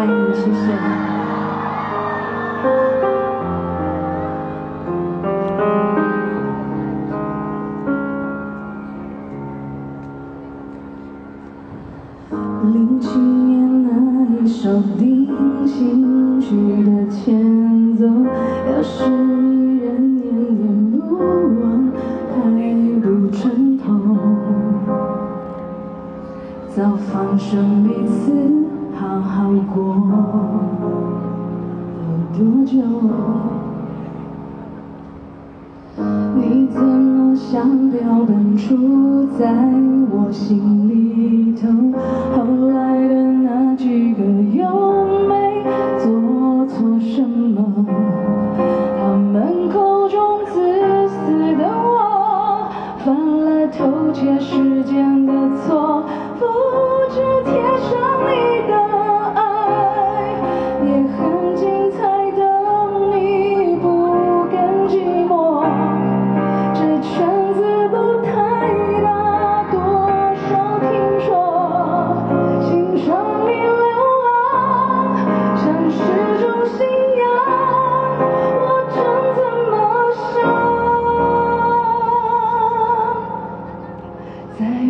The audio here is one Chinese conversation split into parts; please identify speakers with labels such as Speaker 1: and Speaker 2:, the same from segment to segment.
Speaker 1: 爱你谢谢。零七年那一首定情曲的前奏，要是依然念念不忘，还不穿透，早放生彼此，好好过，有多久？你怎么像标本杵在我心里头？后来的那几个又没做错什么？他们口中自私的我，犯了偷窃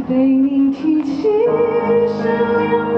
Speaker 1: 被你提起，是怜悯。